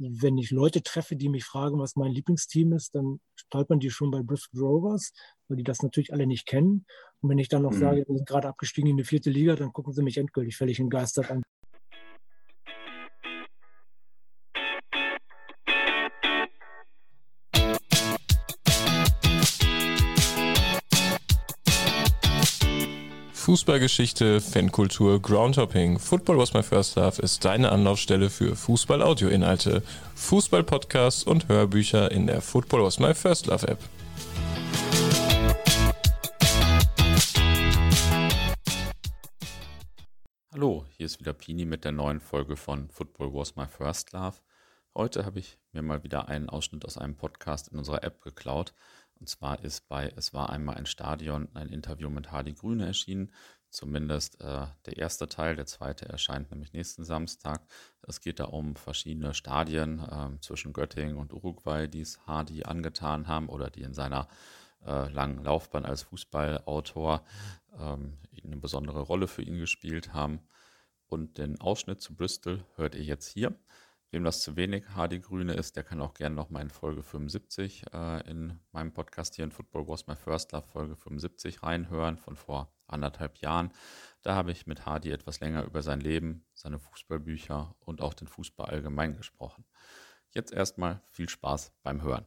wenn ich Leute treffe, die mich fragen, was mein Lieblingsteam ist, dann stolpern die schon bei Bristol Rovers, weil die das natürlich alle nicht kennen. Und wenn ich dann noch mhm. sage, wir sind gerade abgestiegen in die vierte Liga, dann gucken sie mich endgültig völlig entgeistert an. Fußballgeschichte, Fankultur, Groundhopping. Football was my first love ist deine Anlaufstelle für Fußball-Audio-Inhalte, Fußball-Podcasts und Hörbücher in der Football was my first love App. Hallo, hier ist wieder Pini mit der neuen Folge von Football was my first love. Heute habe ich mir mal wieder einen Ausschnitt aus einem Podcast in unserer App geklaut und zwar ist bei Es war einmal ein Stadion ein Interview mit Hardy Grüne erschienen. Zumindest äh, der erste Teil, der zweite erscheint nämlich nächsten Samstag. Es geht da um verschiedene Stadien äh, zwischen Göttingen und Uruguay, die es Hardy angetan haben oder die in seiner äh, langen Laufbahn als Fußballautor ähm, eine besondere Rolle für ihn gespielt haben. Und den Ausschnitt zu Bristol hört ihr jetzt hier. Wem das zu wenig HD Grüne ist, der kann auch gerne noch mal in Folge 75 äh, in meinem Podcast hier in Football Was My First Love Folge 75 reinhören von vor anderthalb Jahren. Da habe ich mit Hardy etwas länger über sein Leben, seine Fußballbücher und auch den Fußball allgemein gesprochen. Jetzt erstmal viel Spaß beim Hören.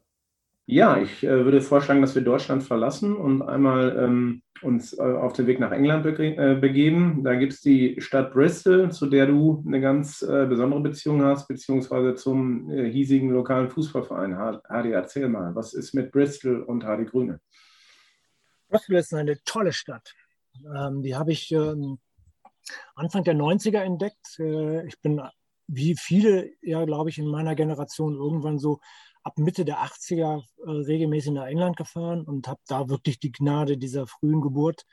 Ja, ich äh, würde vorschlagen, dass wir Deutschland verlassen und einmal ähm, uns äh, auf den Weg nach England bege äh, begeben. Da gibt es die Stadt Bristol, zu der du eine ganz äh, besondere Beziehung hast, beziehungsweise zum äh, hiesigen lokalen Fußballverein. Hardy, erzähl mal, was ist mit Bristol und Hardy Grüne? Bristol ist eine tolle Stadt. Ähm, die habe ich ähm, Anfang der 90er entdeckt. Äh, ich bin wie viele, ja, glaube ich, in meiner Generation irgendwann so ab Mitte der 80er äh, regelmäßig nach England gefahren und habe da wirklich die Gnade dieser frühen Geburt.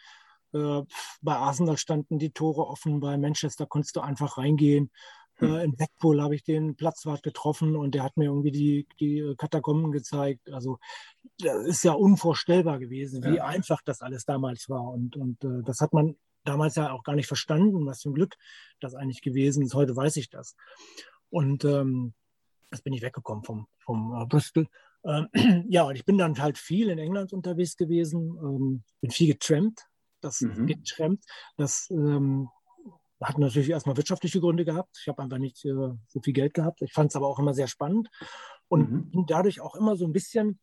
Äh, bei Arsenal standen die Tore offen, bei Manchester konntest du einfach reingehen. Hm. Äh, in Blackpool habe ich den Platzwart getroffen und der hat mir irgendwie die, die Katakomben gezeigt. Also das ist ja unvorstellbar gewesen, wie ja. einfach das alles damals war. Und, und äh, das hat man damals ja auch gar nicht verstanden, was für ein Glück das eigentlich gewesen ist. Heute weiß ich das. Und ähm, Jetzt bin ich weggekommen vom, vom äh, Bristol. Ähm, ja, und ich bin dann halt viel in England unterwegs gewesen, ähm, bin viel getrampt. Das mhm. getrampt, das ähm, hat natürlich erstmal wirtschaftliche Gründe gehabt. Ich habe einfach nicht äh, so viel Geld gehabt. Ich fand es aber auch immer sehr spannend und mhm. bin dadurch auch immer so ein bisschen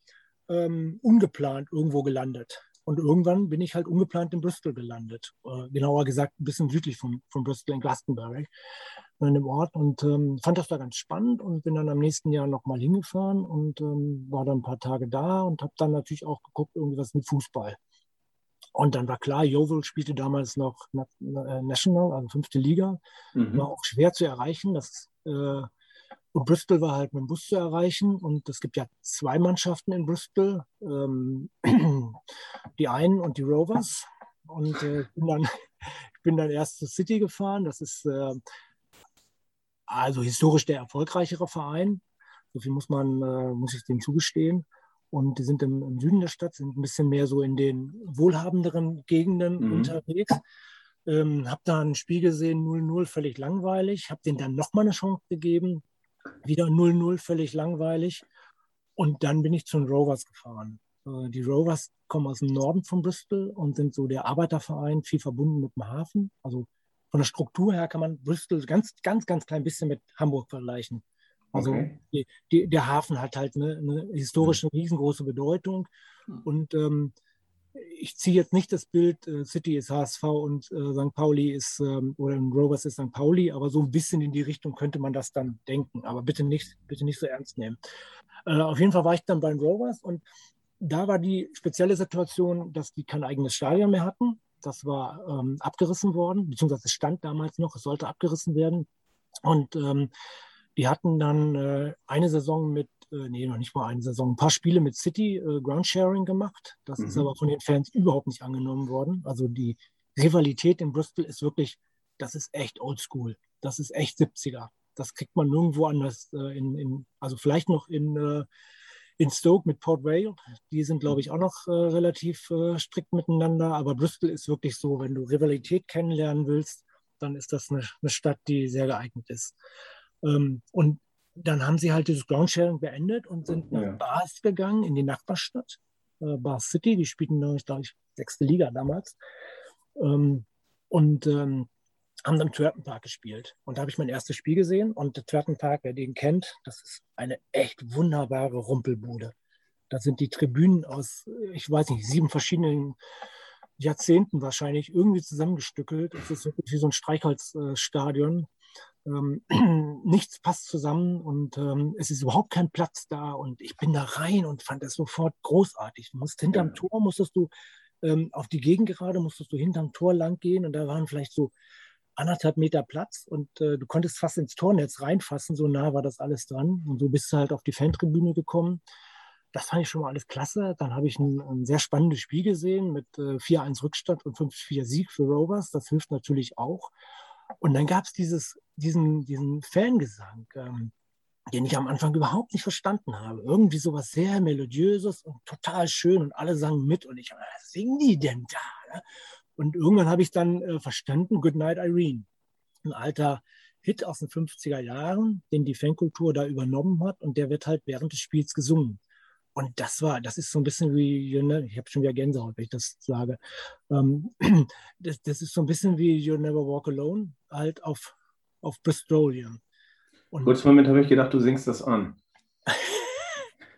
ähm, ungeplant irgendwo gelandet. Und irgendwann bin ich halt ungeplant in Bristol gelandet. Äh, genauer gesagt, ein bisschen südlich von, von Bristol in Glastonbury, in dem Ort. Und ähm, fand das da ganz spannend und bin dann am nächsten Jahr nochmal hingefahren und ähm, war dann ein paar Tage da und habe dann natürlich auch geguckt, irgendwas mit Fußball. Und dann war klar, Yeovil spielte damals noch äh, National, also fünfte Liga. Mhm. War auch schwer zu erreichen. Das äh, und Bristol war halt mit dem Bus zu erreichen. Und es gibt ja zwei Mannschaften in Bristol, ähm, die einen und die Rovers. Und äh, ich, bin dann, ich bin dann erst zur City gefahren. Das ist äh, also historisch der erfolgreichere Verein. So viel muss man, äh, muss ich dem zugestehen. Und die sind im, im, Süden der Stadt, sind ein bisschen mehr so in den wohlhabenderen Gegenden mhm. unterwegs. Ähm, habe da ein Spiel gesehen, 0-0, völlig langweilig. Habe denen dann nochmal eine Chance gegeben. Wieder 0-0, völlig langweilig. Und dann bin ich zu den Rovers gefahren. Äh, die Rovers kommen aus dem Norden von Bristol und sind so der Arbeiterverein, viel verbunden mit dem Hafen. Also von der Struktur her kann man Bristol ganz, ganz, ganz klein bisschen mit Hamburg vergleichen. Also okay. die, die, der Hafen hat halt eine, eine historische, riesengroße Bedeutung. Und ähm, ich ziehe jetzt nicht das Bild, äh, City ist HSV und äh, St. Pauli ist, ähm, oder Rovers ist St. Pauli, aber so ein bisschen in die Richtung könnte man das dann denken. Aber bitte nicht, bitte nicht so ernst nehmen. Äh, auf jeden Fall war ich dann bei den Rovers und da war die spezielle Situation, dass die kein eigenes Stadion mehr hatten. Das war ähm, abgerissen worden, beziehungsweise es stand damals noch, es sollte abgerissen werden. Und ähm, die hatten dann äh, eine Saison mit äh, nee, noch nicht mal eine Saison, ein paar Spiele mit City äh, Groundsharing gemacht. Das mhm. ist aber von den Fans überhaupt nicht angenommen worden. Also die Rivalität in Bristol ist wirklich, das ist echt oldschool. Das ist echt 70er. Das kriegt man nirgendwo anders äh, in, in, also vielleicht noch in, äh, in Stoke mit Port Vale. Die sind, glaube ich, auch noch äh, relativ äh, strikt miteinander. Aber Bristol ist wirklich so, wenn du Rivalität kennenlernen willst, dann ist das eine, eine Stadt, die sehr geeignet ist. Ähm, und dann haben sie halt dieses Groundsharing beendet und sind nach ja. Bars gegangen, in die Nachbarstadt, äh, Bar City. Die spielten, glaube ich, sechste Liga damals. Ähm, und ähm, haben dann Twerton Park gespielt. Und da habe ich mein erstes Spiel gesehen. Und der Twerton Park, wer den kennt, das ist eine echt wunderbare Rumpelbude. Da sind die Tribünen aus, ich weiß nicht, sieben verschiedenen Jahrzehnten wahrscheinlich irgendwie zusammengestückelt. Es ist wirklich wie so ein Streichholzstadion. Ähm, nichts passt zusammen und ähm, es ist überhaupt kein Platz da. Und ich bin da rein und fand es sofort großartig. Du musst hinterm Tor, musstest du ähm, auf die Gegend gerade, musstest du hinterm Tor lang gehen und da waren vielleicht so anderthalb Meter Platz und äh, du konntest fast ins Tornetz reinfassen, so nah war das alles dran. Und so bist du halt auf die Fantribüne gekommen. Das fand ich schon mal alles klasse. Dann habe ich ein, ein, sehr spannendes Spiel gesehen mit äh, 4-1 Rückstand und 5-4 Sieg für Rovers. Das hilft natürlich auch. Und dann gab es diesen, diesen Fangesang, ähm, den ich am Anfang überhaupt nicht verstanden habe. Irgendwie sowas sehr Melodiöses und total schön und alle sangen mit. Und ich, was singen die denn da? Ne? Und irgendwann habe ich dann äh, verstanden, Goodnight Irene, ein alter Hit aus den 50er Jahren, den die Fankultur da übernommen hat und der wird halt während des Spiels gesungen. Und das war, das ist so ein bisschen wie, ne, ich habe schon wieder Gänsehaut, wenn ich das sage. Ähm, das, das, ist so ein bisschen wie You Never Walk Alone, halt auf, auf Bristolium. Und Kurzen Moment habe ich gedacht, du singst das an.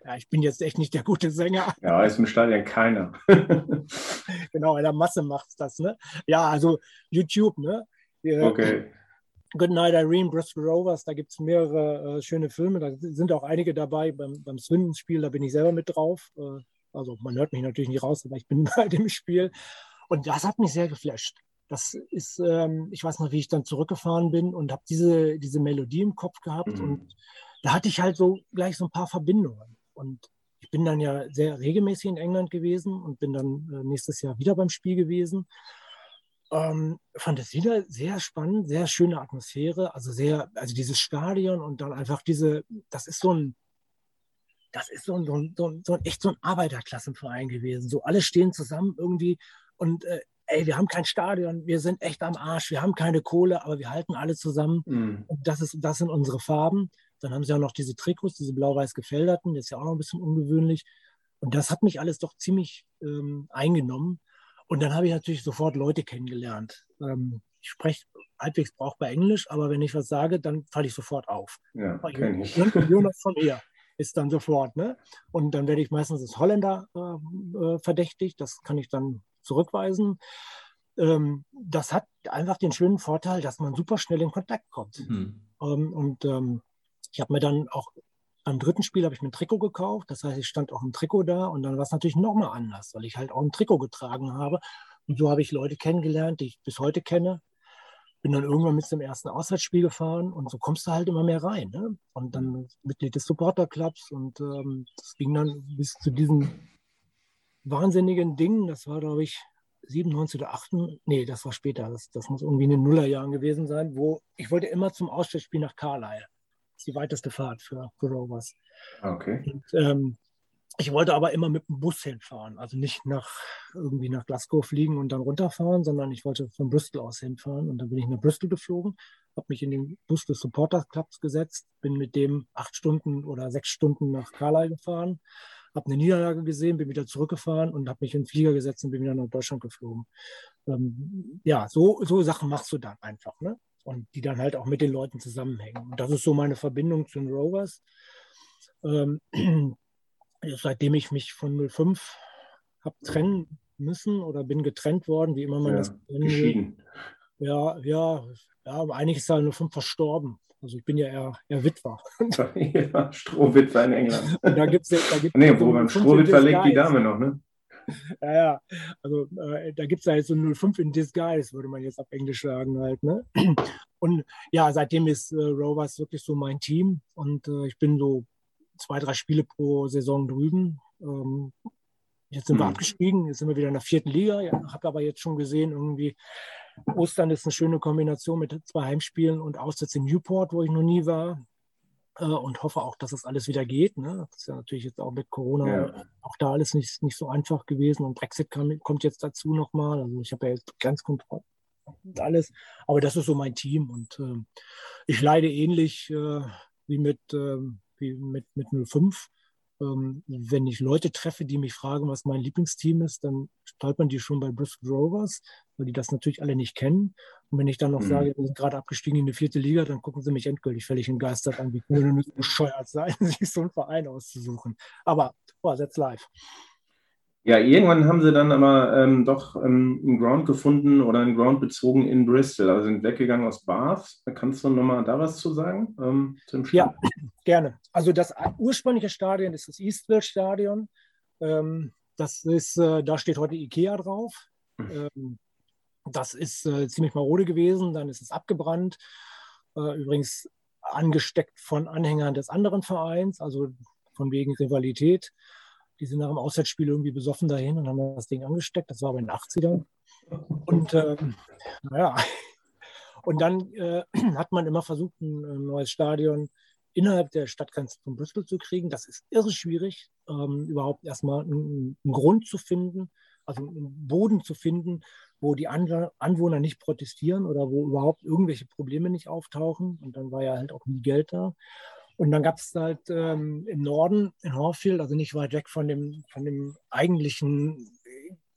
ja, ich bin jetzt echt nicht der gute Sänger. Ja, ist im Stadion keiner. genau, in der Masse macht es das, ne? Ja, also YouTube, ne? Okay. Good Night Irene, Bristol Rovers, da gibt es mehrere äh, schöne Filme. Da sind auch einige dabei beim, beim Swindon-Spiel, da bin ich selber mit drauf. Äh, also man hört mich natürlich nicht raus, aber ich bin halt im Spiel. Und das hat mich sehr geflasht. Das ist, ähm, ich weiß noch, wie ich dann zurückgefahren bin und habe diese, diese Melodie im Kopf gehabt. Mhm. Und da hatte ich halt so gleich so ein paar Verbindungen. Und ich bin dann ja sehr regelmäßig in England gewesen und bin dann äh, nächstes Jahr wieder beim Spiel gewesen. Ähm, fand es wieder sehr spannend, sehr schöne Atmosphäre, also sehr, also dieses Stadion und dann einfach diese, das ist so ein, das ist so ein, so ein, so ein, so ein echt so ein Arbeiterklassenverein gewesen. So alle stehen zusammen irgendwie und äh, ey, wir haben kein Stadion, wir sind echt am Arsch, wir haben keine Kohle, aber wir halten alle zusammen. Mhm. Und das, ist, das sind unsere Farben. Dann haben sie ja noch diese Trikots, diese blau-weiß gefälderten, das ist ja auch noch ein bisschen ungewöhnlich. Und das hat mich alles doch ziemlich ähm, eingenommen. Und dann habe ich natürlich sofort Leute kennengelernt. Ähm, ich spreche halbwegs brauchbar Englisch, aber wenn ich was sage, dann falle ich sofort auf. Ja, kenn ich. Jonas von mir ist dann sofort. Ne? Und dann werde ich meistens als Holländer äh, äh, verdächtigt. Das kann ich dann zurückweisen. Ähm, das hat einfach den schönen Vorteil, dass man super schnell in Kontakt kommt. Mhm. Ähm, und ähm, ich habe mir dann auch beim dritten Spiel habe ich mir ein Trikot gekauft. Das heißt, ich stand auch ein Trikot da und dann war es natürlich nochmal anders, weil ich halt auch ein Trikot getragen habe. Und so habe ich Leute kennengelernt, die ich bis heute kenne. Bin dann irgendwann mit zum ersten Auswärtsspiel gefahren und so kommst du halt immer mehr rein. Ne? Und dann Mitglied des Supporterclubs und ähm, das ging dann bis zu diesen wahnsinnigen Dingen. Das war, glaube ich, 97 oder 8, nee, das war später, das, das muss irgendwie in den Nullerjahren gewesen sein, wo ich wollte immer zum Auswärtsspiel nach Carlisle ist die weiteste Fahrt für, für Rovers. Okay. Und, ähm, ich wollte aber immer mit dem Bus hinfahren, also nicht nach irgendwie nach Glasgow fliegen und dann runterfahren, sondern ich wollte von Bristol aus hinfahren und dann bin ich nach Bristol geflogen, habe mich in den Bus des Supporter Clubs gesetzt, bin mit dem acht Stunden oder sechs Stunden nach Carlisle gefahren, habe eine Niederlage gesehen, bin wieder zurückgefahren und habe mich in den Flieger gesetzt und bin wieder nach Deutschland geflogen. Ähm, ja, so, so Sachen machst du dann einfach. Ne? Und die dann halt auch mit den Leuten zusammenhängen. Und das ist so meine Verbindung zu den Rovers. Ähm, seitdem ich mich von 05 habe trennen müssen oder bin getrennt worden, wie immer man ja, das geschieden. Ja, ja, ja, eigentlich ist da 05 verstorben. Also ich bin ja eher, eher Witwer. ja, Strohwitwer in England. da gibt's, da gibt's nee, wo beim Strohwitwer legt die Dame noch, ne? ja, ja, also äh, da gibt es ja jetzt so 05 in Disguise, würde man jetzt auf Englisch sagen halt. Ne? Und ja, seitdem ist äh, Rovers wirklich so mein Team und äh, ich bin so zwei, drei Spiele pro Saison drüben. Ähm, jetzt sind mhm. wir abgestiegen, jetzt sind wir wieder in der vierten Liga. Ja, habe aber jetzt schon gesehen, irgendwie Ostern ist eine schöne Kombination mit zwei Heimspielen und Aussätze in Newport, wo ich noch nie war äh, und hoffe auch, dass es alles wieder geht. Ne? Das ist ja natürlich jetzt auch mit Corona ja. auch da alles nicht, nicht so einfach gewesen und Brexit kam, kommt jetzt dazu nochmal. Also ich habe ja jetzt Grenzkontrolle und alles, aber das ist so mein Team und äh, ich leide ähnlich äh, wie mit, ähm, wie mit, mit 05. Ähm, wenn ich Leute treffe, die mich fragen, was mein Lieblingsteam ist, dann stolpern die schon bei Bristol Rovers, weil die das natürlich alle nicht kennen. Und wenn ich dann noch mhm. sage, wir sind gerade abgestiegen in die vierte Liga, dann gucken sie mich endgültig völlig entgeistert an. Wie können wir so bescheuert sein, sich so einen Verein auszusuchen? Aber, boah, that's live. Ja, irgendwann haben sie dann aber ähm, doch ähm, einen Ground gefunden oder einen Ground bezogen in Bristol. Also sind weggegangen aus Bath. Kannst du nochmal da was zu sagen? Ähm, ja, gerne. Also das ursprüngliche Stadion ist das Eastville Stadion. Ähm, das ist, äh, da steht heute Ikea drauf. Mhm. das ist äh, ziemlich marode gewesen. Dann ist es abgebrannt. Äh, übrigens angesteckt von Anhängern des anderen Vereins, also von wegen Rivalität. Die sind nach dem Auswärtsspiel irgendwie besoffen dahin und haben das Ding angesteckt. Das war aber in den 80ern. Und ähm, naja, und dann äh, hat man immer versucht, ein, ein, neues Stadion innerhalb der Stadtgrenze von Bristol zu kriegen. Das ist irre schwierig, ähm, überhaupt erstmal einen, einen, Grund zu finden, also einen Boden zu finden, wo die Anwohner nicht protestieren oder wo überhaupt irgendwelche Probleme nicht auftauchen. Und dann war ja halt auch nie Geld da. Und dann gab es halt ähm, im Norden in Horfield, also nicht weit weg von dem, von dem eigentlichen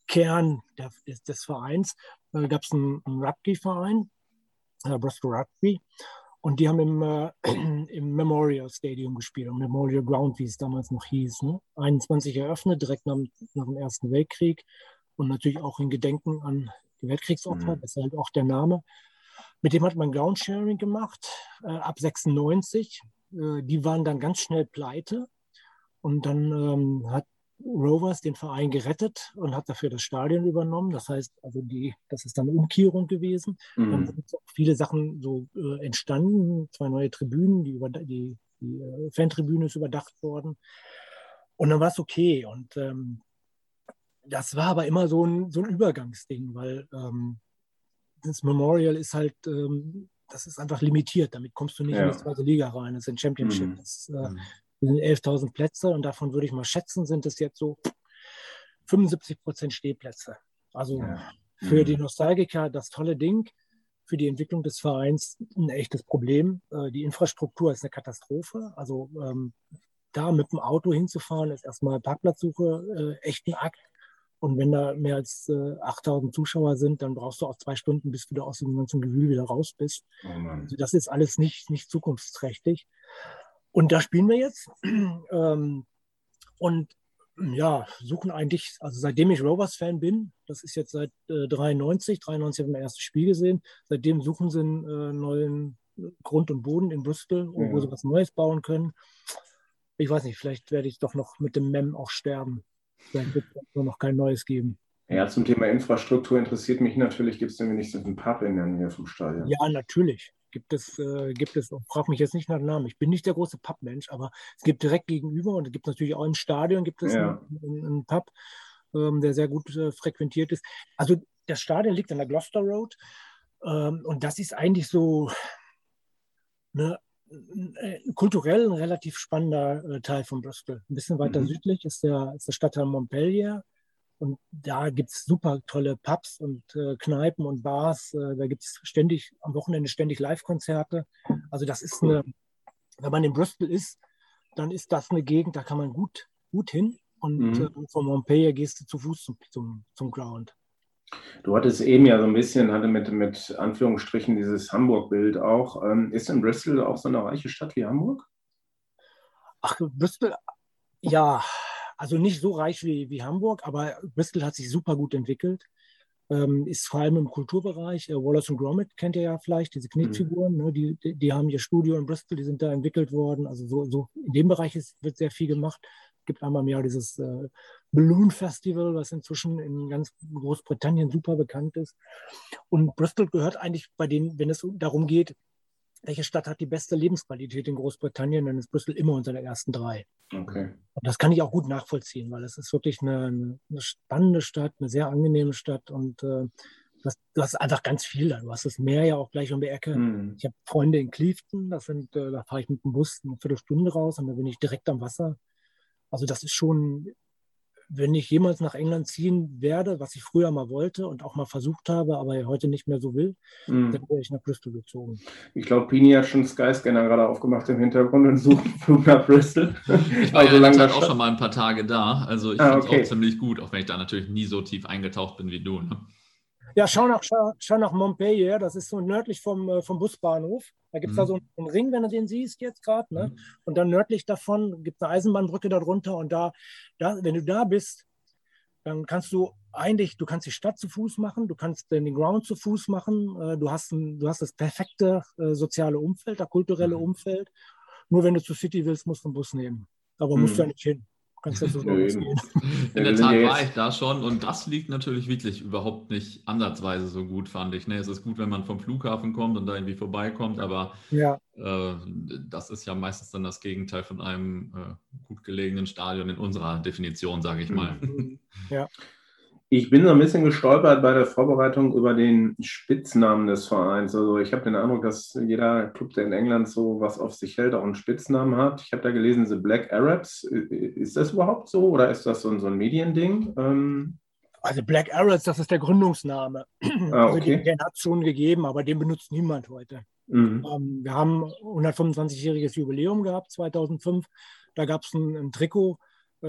Kern der, des, des, Vereins, äh, gab es einen, einen Rugby-Verein, äh, Bristol Rugby. Und die haben im, äh, im Memorial Stadium gespielt, im Memorial Ground, wie es damals noch hieß. Ne? 21 eröffnet, direkt nach, nach, dem Ersten Weltkrieg und natürlich auch in Gedenken an die Weltkriegsopfer, mhm. deshalb auch der Name. Mit dem hat man Groundsharing gemacht, äh, ab 96. Äh, die waren dann ganz schnell pleite und dann ähm, hat Rovers den Verein gerettet und hat dafür das Stadion übernommen. Das heißt, also die, das ist dann eine Umkehrung gewesen. Mhm. Dann sind auch viele Sachen so äh, entstanden, zwei neue Tribünen, die, über, die, die äh, Fantribüne ist überdacht worden. Und dann war es okay. Und ähm, das war aber immer so ein, so ein Übergangsding, weil ähm, das Memorial ist halt ähm, das ist einfach limitiert. Damit kommst du nicht ja. in die zweite Liga rein. Das ist ein Championship. Mhm. Das äh, mhm. Sind 11.000 Plätze und davon würde ich mal schätzen, sind es jetzt so 75 Prozent Stehplätze. Also ja. für mhm. die Nostalgiker das tolle Ding. Für die Entwicklung des Vereins ein echtes Problem. Äh, die Infrastruktur ist eine Katastrophe. Also ähm, da mit dem Auto hinzufahren, ist erstmal Parkplatzsuche äh, echt ein Akt. Und wenn da mehr als äh, 8000 Zuschauer sind, dann brauchst du auch zwei Stunden, bis du da aus dem ganzen Gewühl wieder raus bist. Oh also das ist alles nicht, nicht zukunftsträchtig. Und da spielen wir jetzt. ähm, und ja, suchen eigentlich, also seitdem ich Rovers-Fan bin, das ist jetzt seit äh, 93, 93 haben wir mein erstes Spiel gesehen, seitdem suchen sie einen äh, neuen Grund und Boden in Bristol, ja. wo sie was Neues bauen können. Ich weiß nicht, vielleicht werde ich doch noch mit dem MEM auch sterben. Dann wird es noch kein neues geben. Ja, zum Thema Infrastruktur interessiert mich natürlich, gibt es denn wenigstens einen Pub in der Nähe vom Stadion? Ja, natürlich. Gibt es, äh, gibt es, frag mich jetzt nicht nach dem Namen. Ich bin nicht der große Pub-Mensch, aber es gibt direkt gegenüber und es gibt natürlich auch im Stadion gibt es ja. einen, einen, Pub, ähm, der sehr gut äh, frequentiert ist. Also das Stadion liegt an der Gloucester Road ähm, und das ist eigentlich so eine äh, kulturell ein relativ spannender äh, Teil von Bristol. Ein bisschen weiter mhm. südlich ist der, ist der Stadtteil Montpellier. Und da gibt es super tolle Pubs und äh, Kneipen und Bars. Äh, da gibt es ständig, am Wochenende ständig Live-Konzerte. Also das ist eine, wenn man in Bristol ist, dann ist das eine Gegend, da kann man gut, gut hin. Und mhm. äh, von Montpellier gehst du zu Fuß zum, zum, zum Ground. Du hattest eben ja so ein bisschen, hatte mit, mit Anführungsstrichen dieses Hamburg-Bild auch. Ähm, ist denn Bristol auch so eine reiche Stadt wie Hamburg? Ach, Bristol, ja, also nicht so reich wie, wie Hamburg, aber Bristol hat sich super gut entwickelt. Ähm, ist vor allem im Kulturbereich. Äh, Wallace und Gromit kennt ihr ja vielleicht, diese Knetfiguren, mhm. ne, die, die, die, haben ihr Studio in Bristol, die sind da entwickelt worden. Also so, so in dem Bereich ist, wird sehr viel gemacht. Es gibt einmal im Jahr dieses äh, Balloon Festival, was inzwischen in ganz Großbritannien super bekannt ist. Und Bristol gehört eigentlich bei denen, wenn es darum geht, welche Stadt hat die beste Lebensqualität in Großbritannien, dann ist Bristol immer unter den ersten drei. Okay. Und das kann ich auch gut nachvollziehen, weil es ist wirklich eine, eine spannende Stadt, eine sehr angenehme Stadt und äh, du, hast, du, hast, einfach ganz viel da. Du hast das Meer ja auch gleich um die Ecke. Mm. Ich habe Freunde in Clifton, das sind, äh, da fahre ich mit dem Bus eine Viertelstunde raus und da bin ich direkt am Wasser. Also das ist schon wenn ich jemals nach England ziehen werde, was ich früher mal wollte und auch mal versucht habe, aber heute nicht mehr so will, mhm. dann wäre ich nach Bristol gezogen. Ich glaube, Pini hat schon Skyscanner gerade aufgemacht im Hintergrund und sucht Flug nach Bristol. Ich war also ja auch schon mal ein paar Tage da, also ich ah, finde es okay. auch ziemlich gut, auch wenn ich da natürlich nie so tief eingetaucht bin wie du. Ne? Ja, schau nach, schau, schau nach Montpellier, das ist so nördlich vom, äh, vom Busbahnhof. Da gibt es mhm. da so einen Ring, wenn du den siehst jetzt gerade. Ne? Mhm. Und dann nördlich davon gibt es eine Eisenbahnbrücke darunter. Und da, da, wenn du da bist, dann kannst du eigentlich, du kannst die Stadt zu Fuß machen, du kannst den Ground zu Fuß machen, äh, du, hast ein, du hast das perfekte äh, soziale Umfeld, das kulturelle mhm. Umfeld. Nur wenn du zur City willst, musst du einen Bus nehmen. Aber musst du ja nicht hin kannst du so In der Tat war ich da schon und das liegt natürlich wirklich überhaupt nicht ansatzweise so gut, fand ich. Ne? Es ist gut, wenn man vom Flughafen kommt und da irgendwie vorbeikommt, aber ja. äh, das ist ja meistens dann das Gegenteil von einem äh, gut gelegenen Stadion in unserer Definition, sage ich mal. Ja. Ich bin so ein bisschen gestolpert bei der Vorbereitung über den Spitznamen des Vereins. Also ich habe den Eindruck, dass jeder Club, der in England so was auf sich hält, auch einen Spitznamen hat. Ich habe da gelesen, The Black Arabs. Ist das überhaupt so oder ist das so ein, so ein Mediending? Ähm also Black Arabs, das ist der Gründungsname. Ah, also okay. also den, hat es schon gegeben, aber den benutzt niemand heute. Mhm. Ähm, wir haben 125-jähriges Jubiläum gehabt, 2005. Da gab es ein, ein Trikot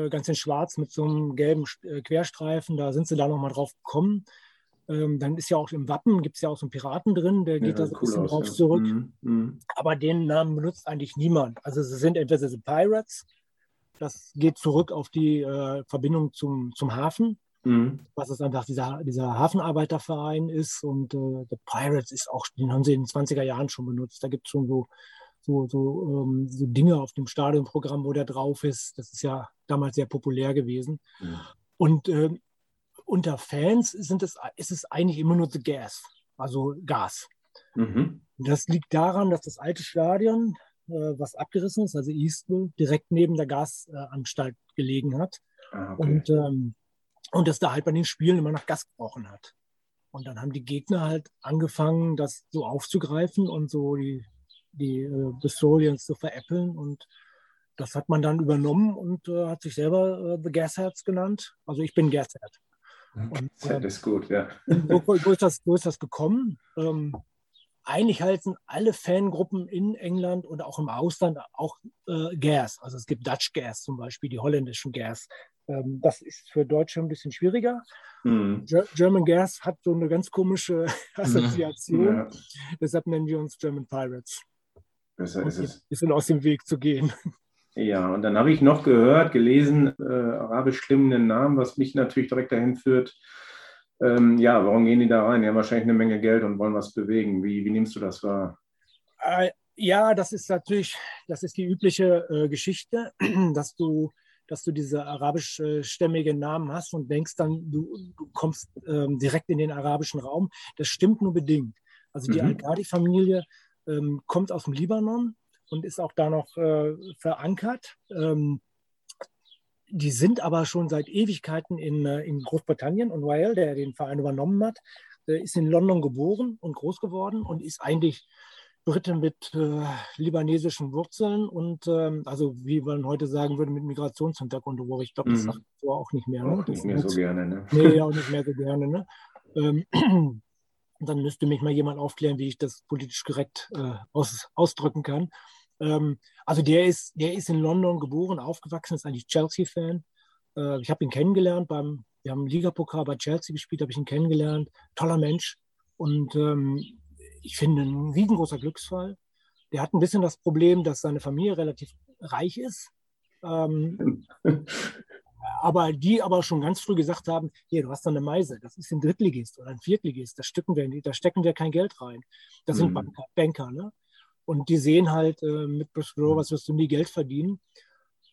ganz in schwarz mit so einem gelben äh, Querstreifen. Da sind sie da nochmal drauf gekommen. Ähm, dann ist ja auch im Wappen, gibt es ja auch so einen Piraten drin, der geht ja, da so ein bisschen aus, drauf ja. zurück. Mhm, mhm. Aber den Namen benutzt eigentlich niemand. Also sie sind entweder die Pirates, das geht zurück auf die äh, Verbindung zum, zum Hafen, mhm. was es einfach dieser, dieser Hafenarbeiterverein ist. Und äh, The Pirates ist auch, den haben sie in den 20er Jahren schon benutzt. Da gibt es schon so so, so, ähm, so Dinge auf dem Stadionprogramm, wo der drauf ist. Das ist ja damals sehr populär gewesen. Ja. Und äh, unter Fans sind es, ist es eigentlich immer nur The Gas, also Gas. Mhm. Das liegt daran, dass das alte Stadion, äh, was abgerissen ist, also Eastwell, direkt neben der Gasanstalt gelegen hat. Ah, okay. Und, ähm, und das da halt bei den Spielen immer nach Gas gebrochen hat. Und dann haben die Gegner halt angefangen, das so aufzugreifen und so die die äh, zu veräppeln. Und das hat man dann übernommen und äh, hat sich selber äh, The Gasheads genannt. Also ich bin Gashead. Und, äh, das ist gut, ja. So, so, ist, das, so ist das gekommen. Ähm, eigentlich halten alle Fangruppen in England und auch im Ausland auch äh, Gas. Also es gibt Dutch Gas zum Beispiel, die holländischen Gas. Ähm, das ist für Deutsche ein bisschen schwieriger. Mhm. German Gas hat so eine ganz komische Assoziation. Ja. Deshalb nennen wir uns German Pirates. Besser ist es. Ein bisschen aus dem Weg zu gehen. Ja, und dann habe ich noch gehört, gelesen, äh, arabisch klingenden Namen, was mich natürlich direkt dahin führt. Ähm, ja, warum gehen die da rein? Die haben wahrscheinlich eine Menge Geld und wollen was bewegen. Wie, wie nimmst du das wahr? Äh, ja, das ist natürlich, das ist die übliche äh, Geschichte, dass du, dass du diese arabischstämmigen Namen hast und denkst dann, du, du kommst ähm, direkt in den arabischen Raum. Das stimmt nur bedingt. Also die mhm. Al-Ghadi-Familie ähm, kommt aus dem Libanon und ist auch da noch äh, verankert. Ähm, die sind aber schon seit Ewigkeiten in, äh, in Großbritannien und Weil, der den Verein übernommen hat, äh, ist in London geboren und groß geworden und ist eigentlich Brite mit äh, libanesischen Wurzeln und ähm, also wie man heute sagen würde, mit Migrationshintergrund, wo ich glaube, das mhm. sagt so auch nicht mehr. Ne? Auch nicht mehr so gerne, ne? Nee, auch nicht mehr so gerne. Ne? Ähm, dann müsste mich mal jemand aufklären, wie ich das politisch korrekt äh, aus, ausdrücken kann. Ähm, also der ist, der ist in London geboren, aufgewachsen, ist eigentlich Chelsea-Fan. Äh, ich habe ihn kennengelernt beim, wir haben Ligapokal bei Chelsea gespielt, habe ich ihn kennengelernt. Toller Mensch. Und ähm, ich finde ein riesengroßer Glücksfall. Der hat ein bisschen das Problem, dass seine Familie relativ reich ist. Ähm, aber die aber schon ganz früh gesagt haben, hier, du hast da eine Meise, das ist ein Drittligist oder ein Viertligist, da stecken wir, da stecken wir kein Geld rein. Das sind mhm. Banker, Banker, ne? Und die sehen halt, äh, mit Bruce Rovers wirst du nie Geld verdienen.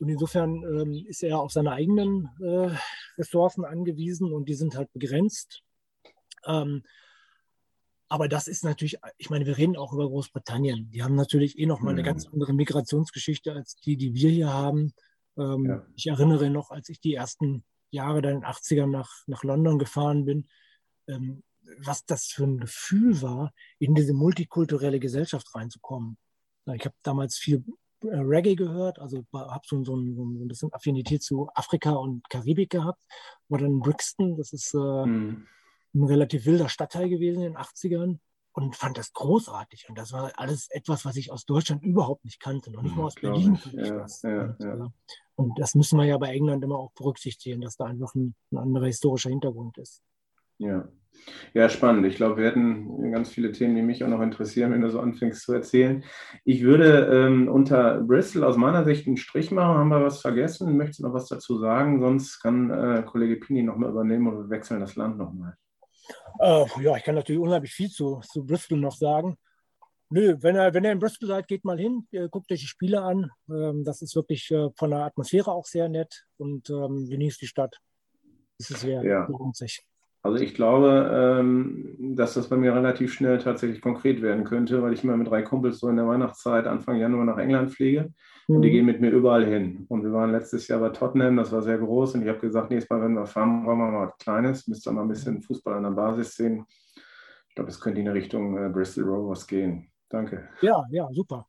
Und insofern ähm, ist er auf seine eigenen äh, Ressourcen angewiesen und die sind halt begrenzt. Ähm, aber das ist natürlich, ich meine, wir reden auch über Großbritannien. Die haben natürlich eh nochmal mhm. eine ganz andere Migrationsgeschichte als die, die wir hier haben. Ähm, ja. Ich erinnere noch, als ich die ersten Jahre dann in den 80ern nach, nach London gefahren bin, ähm, was das für ein Gefühl war, in diese multikulturelle Gesellschaft reinzukommen. Ich habe damals viel Reggae gehört, also habe so, so, ein, so ein bisschen Affinität zu Afrika und Karibik gehabt. War dann in Brixton, das ist äh, mhm. ein relativ wilder Stadtteil gewesen in den 80ern und fand das großartig. Und das war alles etwas, was ich aus Deutschland überhaupt nicht kannte, noch nicht mal aus Berlin kannte ich ja, das. Ja, und, ja. Und, das müssen wir ja bei England immer auch berücksichtigen, dass da einfach ein, ein anderer historischer Hintergrund ist. Ja. Ja, spannend. Ich glaube, wir hätten ganz viele Themen, die mich auch noch interessieren, wenn du so anfängst zu erzählen. Ich würde ähm, unter Bristol aus meiner Sicht einen Strich machen. Haben wir was vergessen? Möchtest du noch was dazu sagen? Sonst kann äh, Kollege Pini nochmal übernehmen und wir wechseln das Land nochmal. Äh, ja, ich kann natürlich unheimlich viel zu, zu Bristol noch sagen. Nö, wenn ihr, wenn ihr in Bristol seid, geht mal hin, guckt euch die Spiele an. Ähm, das ist wirklich äh, von der Atmosphäre auch sehr nett und ähm, genießt die Stadt. Das ist sehr, ja. lohnt sich. Also ich glaube, ähm, dass das bei mir relativ schnell tatsächlich konkret werden könnte, weil ich immer mit drei Kumpels so in der Weihnachtszeit Anfang Januar nach England fliege mhm. und die gehen mit mir überall hin. Und wir waren letztes Jahr bei Tottenham, das war sehr groß und ich habe gesagt, nächstes Mal, wenn wir fahren, wollen wir mal was Kleines, müsst ihr mal ein bisschen Fußball an der Basis sehen. Ich glaube, es könnte in Richtung äh, Bristol Rovers gehen. Danke. Ja, ja, super.